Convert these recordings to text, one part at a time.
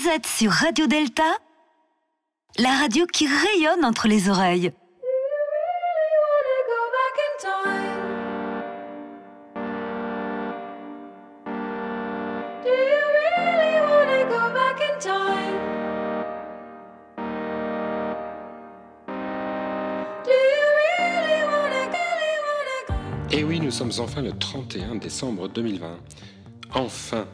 Vous êtes sur Radio Delta, la radio qui rayonne entre les oreilles. Et oui, nous sommes enfin le 31 décembre 2020. Enfin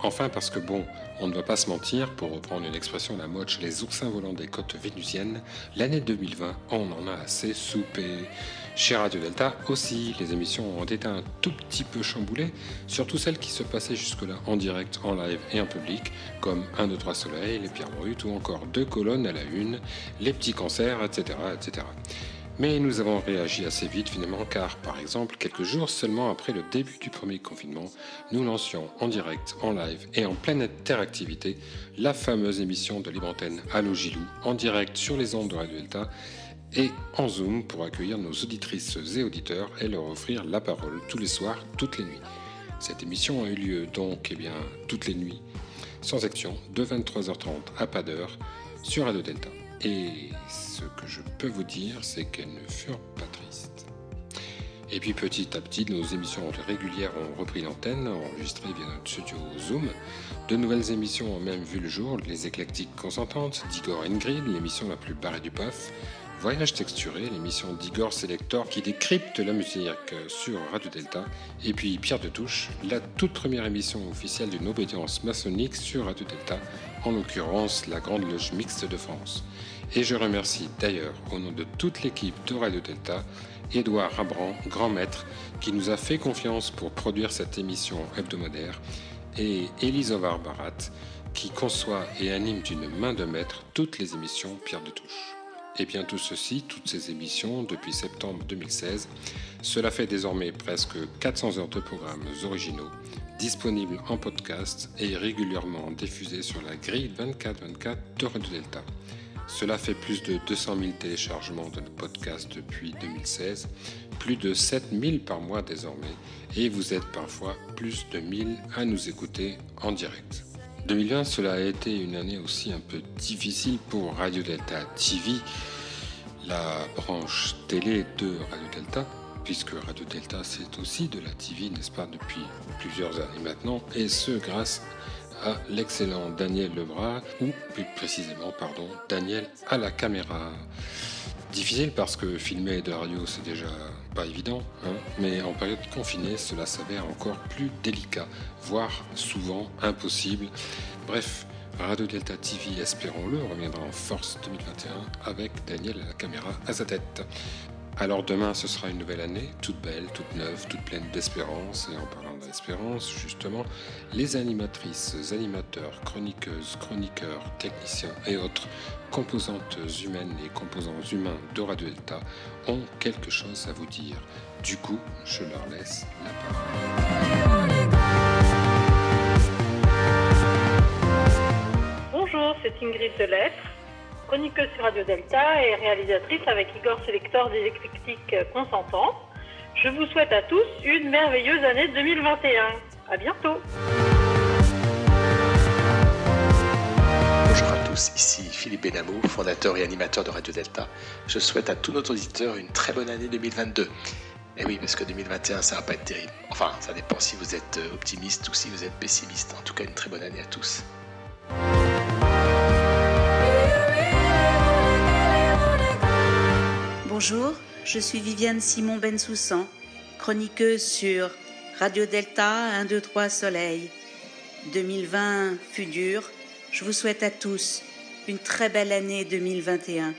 Enfin parce que bon, on ne va pas se mentir, pour reprendre une expression à la mode chez les oursins volants des côtes vénusiennes, l'année 2020, on en a assez soupé. Chez Radio Delta aussi, les émissions ont été un tout petit peu chamboulées, surtout celles qui se passaient jusque-là en direct, en live et en public, comme 1, 2, 3 Soleil, les Pierres Brutes ou encore deux colonnes à la une, les petits concerts, etc. etc. Mais nous avons réagi assez vite finalement car, par exemple, quelques jours seulement après le début du premier confinement, nous lancions en direct, en live et en pleine interactivité la fameuse émission de Libre Antenne Allo Gilou en direct sur les ondes de Radio Delta et en Zoom pour accueillir nos auditrices et auditeurs et leur offrir la parole tous les soirs, toutes les nuits. Cette émission a eu lieu donc eh bien, toutes les nuits, sans action, de 23h30 à pas d'heure, sur Radio Delta. Et ce que je peux vous dire, c'est qu'elles ne furent pas tristes. Et puis petit à petit, nos émissions régulières ont repris l'antenne, enregistrées via notre studio Zoom. De nouvelles émissions ont même vu le jour, les éclectiques consentantes, d'Igor Ingrid, l'émission la plus barrée du PAF, Voyage texturé, l'émission d'Igor Selector qui décrypte la musique sur Radio Delta, et puis Pierre de Touche, la toute première émission officielle d'une obédience maçonnique sur Radio Delta, en l'occurrence la Grande Loge Mixte de France. Et je remercie d'ailleurs, au nom de toute l'équipe de Radio Delta, Édouard Rabran, grand maître, qui nous a fait confiance pour produire cette émission hebdomadaire, et Elisovar Barat, qui conçoit et anime d'une main de maître toutes les émissions Pierre de Touche. Et bien tout ceci, toutes ces émissions, depuis septembre 2016, cela fait désormais presque 400 heures de programmes originaux, disponibles en podcast et régulièrement diffusés sur la grille 24-24 de Radio Delta. Cela fait plus de 200 000 téléchargements de podcasts depuis 2016, plus de 7 000 par mois désormais, et vous êtes parfois plus de 1000 à nous écouter en direct. 2020, cela a été une année aussi un peu difficile pour Radio Delta TV, la branche télé de Radio Delta, puisque Radio Delta c'est aussi de la TV, n'est-ce pas, depuis plusieurs années maintenant, et ce grâce à l'excellent Daniel Lebras, ou plus précisément, pardon, Daniel à la caméra. Difficile parce que filmer de radio c'est déjà pas évident, hein, mais en période confinée cela s'avère encore plus délicat, voire souvent impossible. Bref, Radio Delta TV, espérons-le, reviendra en force 2021 avec Daniel à la caméra à sa tête. Alors demain, ce sera une nouvelle année, toute belle, toute neuve, toute pleine d'espérance. Et en parlant d'espérance, justement, les animatrices, animateurs, chroniqueuses, chroniqueurs, techniciens et autres composantes humaines et composants humains de Radio Delta ont quelque chose à vous dire. Du coup, je leur laisse la parole. Bonjour, c'est Ingrid Delettre chroniqueuse sur Radio Delta et réalisatrice avec Igor Selector des éclectiques consentants. Je vous souhaite à tous une merveilleuse année 2021. À bientôt. Bonjour à tous, ici Philippe Benamou, fondateur et animateur de Radio Delta. Je souhaite à tous nos auditeurs une très bonne année 2022. Et oui, parce que 2021, ça va pas être terrible. Enfin, ça dépend si vous êtes optimiste ou si vous êtes pessimiste. En tout cas, une très bonne année à tous. Bonjour, je suis Viviane Simon Bensoussan, chroniqueuse sur Radio Delta 1, 2, 3 Soleil. 2020 fut dur. Je vous souhaite à tous une très belle année 2021.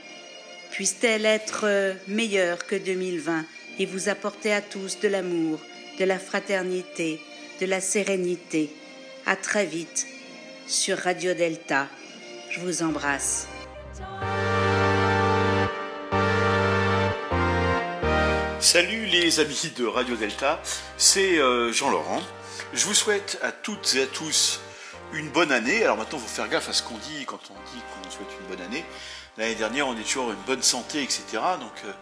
Puisse-t-elle être meilleure que 2020 et vous apporter à tous de l'amour, de la fraternité, de la sérénité. À très vite sur Radio Delta. Je vous embrasse. Salut les amis de Radio Delta, c'est euh, Jean-Laurent. Je vous souhaite à toutes et à tous une bonne année. Alors maintenant, il faut faire gaffe à ce qu'on dit quand on dit qu'on souhaite une bonne année. L'année dernière, on est toujours une bonne santé, etc. Donc, euh,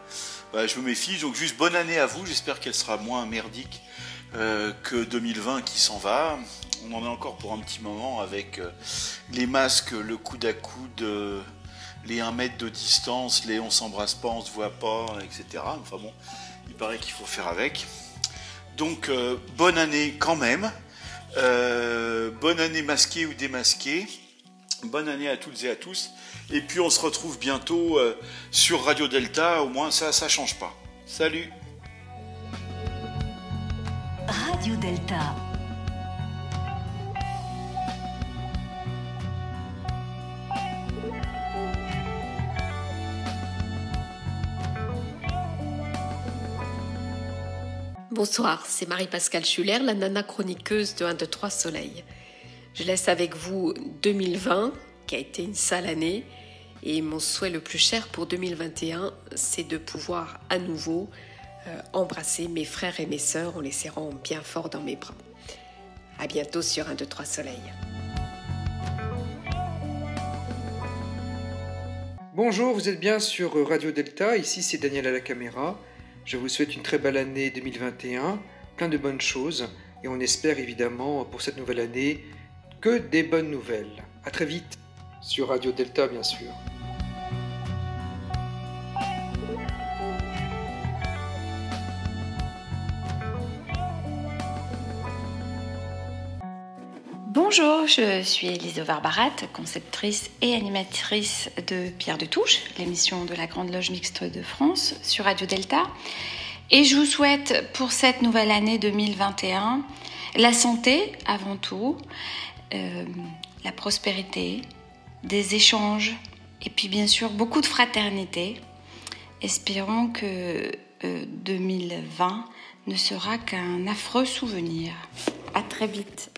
bah, je me méfie. Donc, juste bonne année à vous. J'espère qu'elle sera moins merdique euh, que 2020 qui s'en va. On en est encore pour un petit moment avec les masques, le coude à coude, les 1 mètre de distance, les on s'embrasse pas, on se voit pas, etc. Enfin bon, paraît qu'il faut faire avec. Donc bonne année quand même. bonne année masquée ou démasquée. Bonne année à toutes et à tous. Et puis on se retrouve bientôt euh, sur Radio Delta, au moins ça, ça change pas. Salut Radio Delta. Bonsoir, c'est Marie-Pascale Schuller, la nana chroniqueuse de 1, 2, 3 Soleil. Je laisse avec vous 2020, qui a été une sale année, et mon souhait le plus cher pour 2021, c'est de pouvoir à nouveau euh, embrasser mes frères et mes sœurs en les serrant bien fort dans mes bras. À bientôt sur un 2 3 soleil. Bonjour, vous êtes bien sur Radio Delta, ici c'est Daniel à la caméra. Je vous souhaite une très belle année 2021, plein de bonnes choses et on espère évidemment pour cette nouvelle année que des bonnes nouvelles. À très vite sur Radio Delta bien sûr. Bonjour, je suis Elise Varbarat, conceptrice et animatrice de Pierre de Touche, l'émission de la Grande Loge Mixte de France sur Radio Delta. Et je vous souhaite pour cette nouvelle année 2021 la santé avant tout, euh, la prospérité, des échanges et puis bien sûr beaucoup de fraternité. Espérons que 2020 euh, ne sera qu'un affreux souvenir. À très vite.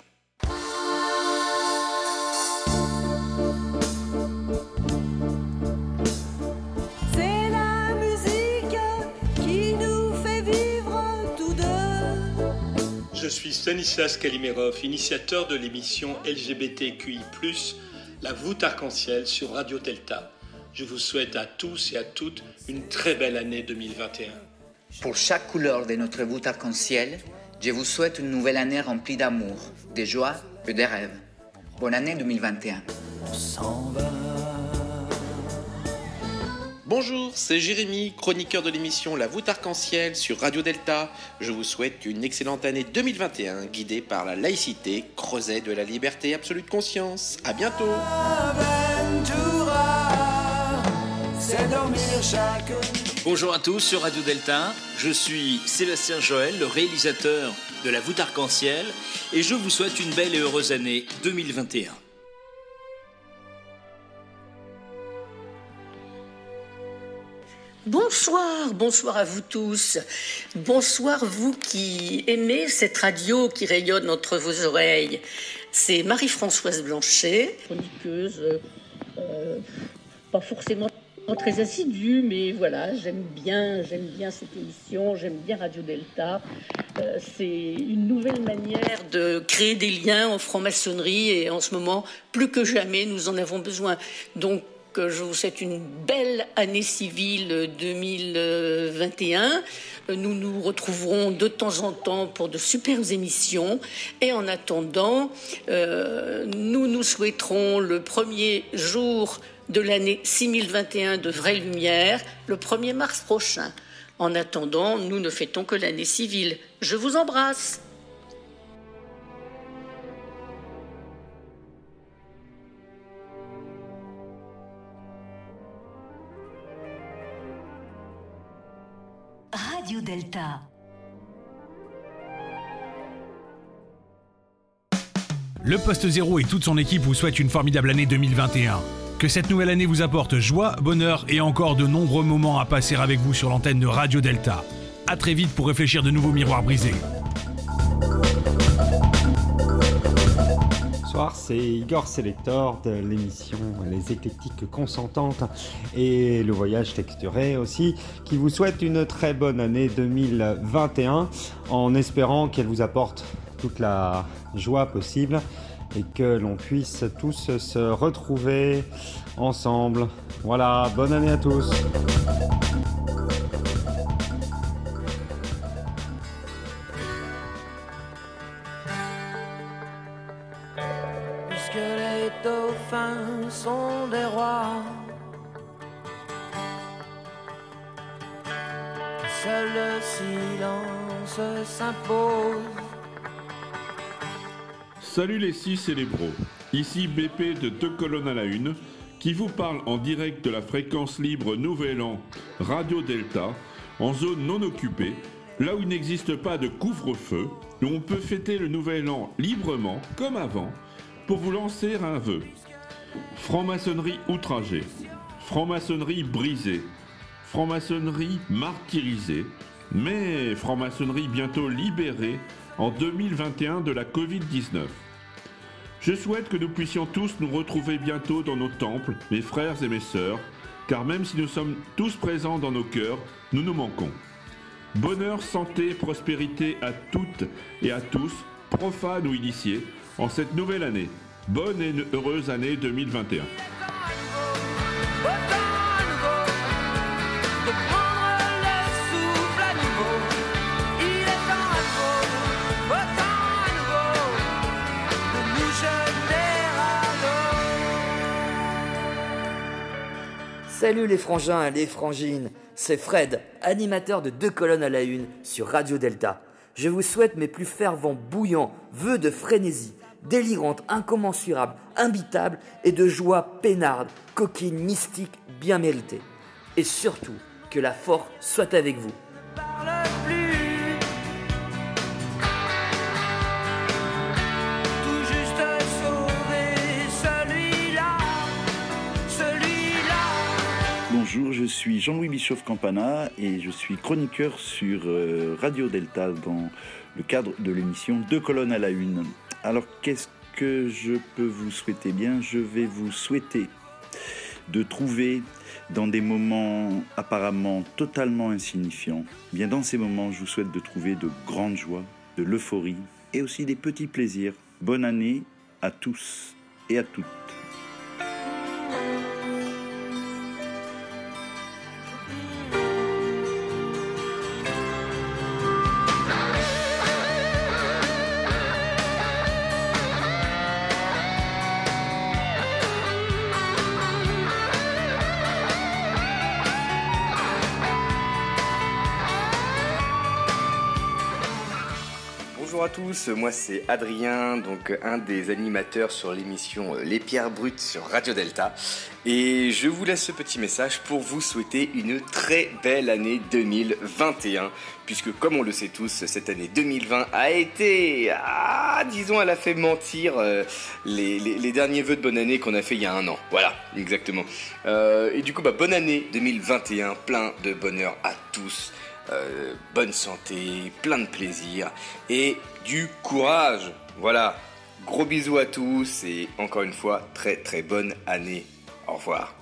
Je suis Stanislas Kalimerov, initiateur de l'émission LGBTQI, La voûte arc-en-ciel sur Radio Delta. Je vous souhaite à tous et à toutes une très belle année 2021. Pour chaque couleur de notre voûte arc-en-ciel, je vous souhaite une nouvelle année remplie d'amour, de joie et de rêves. Bonne année 2021. Bonjour, c'est Jérémy, chroniqueur de l'émission La voûte arc-en-ciel sur Radio Delta. Je vous souhaite une excellente année 2021 guidée par la laïcité, creuset de la liberté absolue de conscience. À bientôt. Bonjour à tous sur Radio Delta. Je suis Sébastien Joël, le réalisateur de La voûte arc-en-ciel, et je vous souhaite une belle et heureuse année 2021. Bonsoir, bonsoir à vous tous. Bonsoir vous qui aimez cette radio qui rayonne entre vos oreilles. C'est Marie-Françoise Blanchet, chroniqueuse, euh, pas forcément très assidue, mais voilà, j'aime bien, j'aime bien cette émission, j'aime bien Radio Delta. Euh, c'est une nouvelle manière de créer des liens en franc-maçonnerie et en ce moment, plus que jamais, nous en avons besoin. Donc je vous souhaite une belle année civile 2021. Nous nous retrouverons de temps en temps pour de superbes émissions. Et en attendant, euh, nous nous souhaiterons le premier jour de l'année 6021 de vraie lumière, le 1er mars prochain. En attendant, nous ne fêtons que l'année civile. Je vous embrasse. Le Poste Zéro et toute son équipe vous souhaitent une formidable année 2021. Que cette nouvelle année vous apporte joie, bonheur et encore de nombreux moments à passer avec vous sur l'antenne de Radio Delta. A très vite pour réfléchir de nouveaux miroirs brisés. C'est Igor Selector de l'émission Les Éclectiques Consentantes et le voyage texturé aussi, qui vous souhaite une très bonne année 2021 en espérant qu'elle vous apporte toute la joie possible et que l'on puisse tous se retrouver ensemble. Voilà, bonne année à tous. Dauphins sont des rois. Seul le silence s'impose. Salut les six célébraux. Ici BP de Deux colonnes à la une, qui vous parle en direct de la fréquence libre Nouvel An Radio Delta, en zone non occupée, là où il n'existe pas de couvre-feu, où on peut fêter le Nouvel An librement, comme avant, pour vous lancer un vœu. Franc-maçonnerie outragée, franc-maçonnerie brisée, franc-maçonnerie martyrisée, mais franc-maçonnerie bientôt libérée en 2021 de la Covid-19. Je souhaite que nous puissions tous nous retrouver bientôt dans nos temples, mes frères et mes sœurs, car même si nous sommes tous présents dans nos cœurs, nous nous manquons. Bonheur, santé, prospérité à toutes et à tous, profanes ou initiés, en cette nouvelle année. Bonne et heureuse année 2021. Salut les frangins, les frangines, c'est Fred, animateur de deux colonnes à la une sur Radio Delta. Je vous souhaite mes plus fervents, bouillants vœux de frénésie, délirante, incommensurable, imbitable et de joie peinarde, coquine, mystique, bien méritée. Et surtout, que la force soit avec vous. Tout juste sauver celui-là, celui-là. Bonjour, je suis Jean-Louis Bischoff Campana et je suis chroniqueur sur euh, Radio Delta dans le cadre de l'émission Deux colonnes à la une. Alors qu'est-ce que je peux vous souhaiter Bien, je vais vous souhaiter de trouver dans des moments apparemment totalement insignifiants, bien dans ces moments, je vous souhaite de trouver de grandes joies, de l'euphorie et aussi des petits plaisirs. Bonne année à tous et à toutes. À tous, moi c'est Adrien, donc un des animateurs sur l'émission Les Pierres Brutes sur Radio Delta. Et je vous laisse ce petit message pour vous souhaiter une très belle année 2021, puisque comme on le sait tous, cette année 2020 a été, ah, disons, elle a fait mentir euh, les derniers vœux de bonne année qu'on a fait il y a un an. Voilà, exactement. Euh, et du coup, bah, bonne année 2021, plein de bonheur à tous. Euh, bonne santé, plein de plaisir et du courage. Voilà, gros bisous à tous et encore une fois, très très bonne année. Au revoir.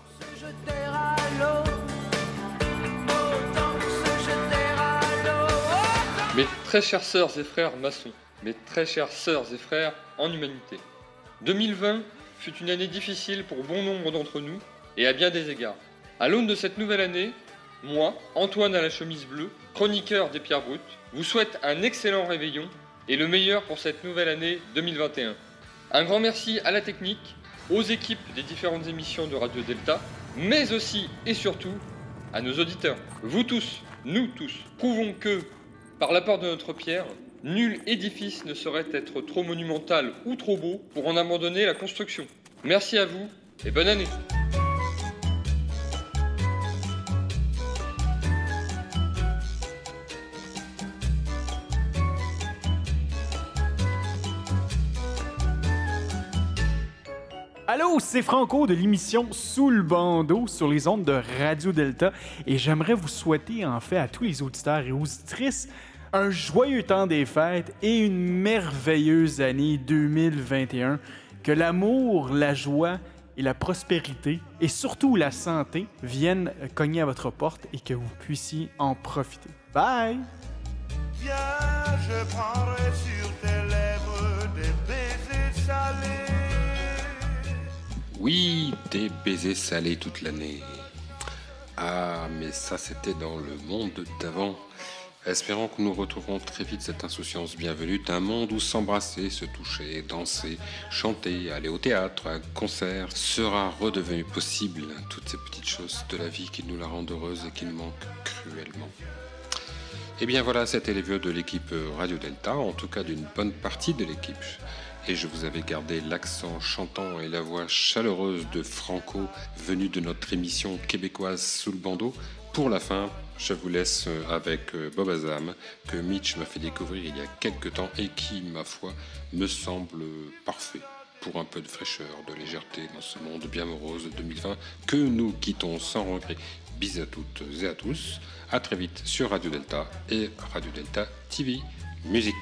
Mes très chères sœurs et frères maçons, mes très chères sœurs et frères en humanité. 2020 fut une année difficile pour bon nombre d'entre nous et à bien des égards. À l'aune de cette nouvelle année, moi, Antoine à la chemise bleue, chroniqueur des Pierres Brutes, vous souhaite un excellent réveillon et le meilleur pour cette nouvelle année 2021. Un grand merci à la technique, aux équipes des différentes émissions de Radio Delta, mais aussi et surtout à nos auditeurs. Vous tous, nous tous, prouvons que, par l'apport de notre pierre, nul édifice ne saurait être trop monumental ou trop beau pour en abandonner la construction. Merci à vous et bonne année C'est Franco de l'émission Sous le bandeau sur les ondes de Radio Delta et j'aimerais vous souhaiter en fait à tous les auditeurs et auditrices un joyeux temps des fêtes et une merveilleuse année 2021. Que l'amour, la joie et la prospérité et surtout la santé viennent cogner à votre porte et que vous puissiez en profiter. Bye! Oui, des baisers salés toute l'année. Ah, mais ça c'était dans le monde d'avant. Espérons que nous retrouverons très vite cette insouciance bienvenue d'un monde où s'embrasser, se toucher, danser, chanter, aller au théâtre, à un concert sera redevenu possible. Toutes ces petites choses de la vie qui nous la rendent heureuse et qui nous manquent cruellement. Et bien voilà, c'était les vœux de l'équipe Radio Delta, en tout cas d'une bonne partie de l'équipe. Et je vous avais gardé l'accent chantant et la voix chaleureuse de Franco, venu de notre émission québécoise sous le bandeau. Pour la fin, je vous laisse avec Bob Azam, que Mitch m'a fait découvrir il y a quelques temps et qui, ma foi, me semble parfait pour un peu de fraîcheur, de légèreté dans ce monde bien morose de 2020 que nous quittons sans regret. Bisous à toutes et à tous. À très vite sur Radio Delta et Radio Delta TV. Musique.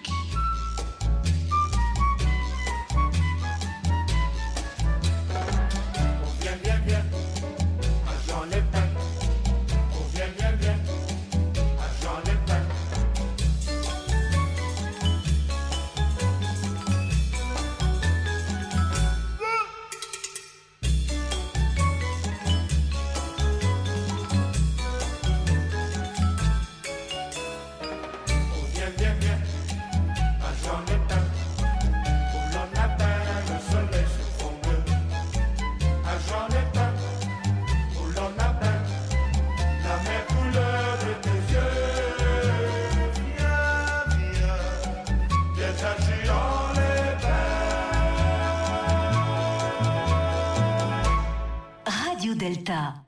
Lépin. Radio Delta.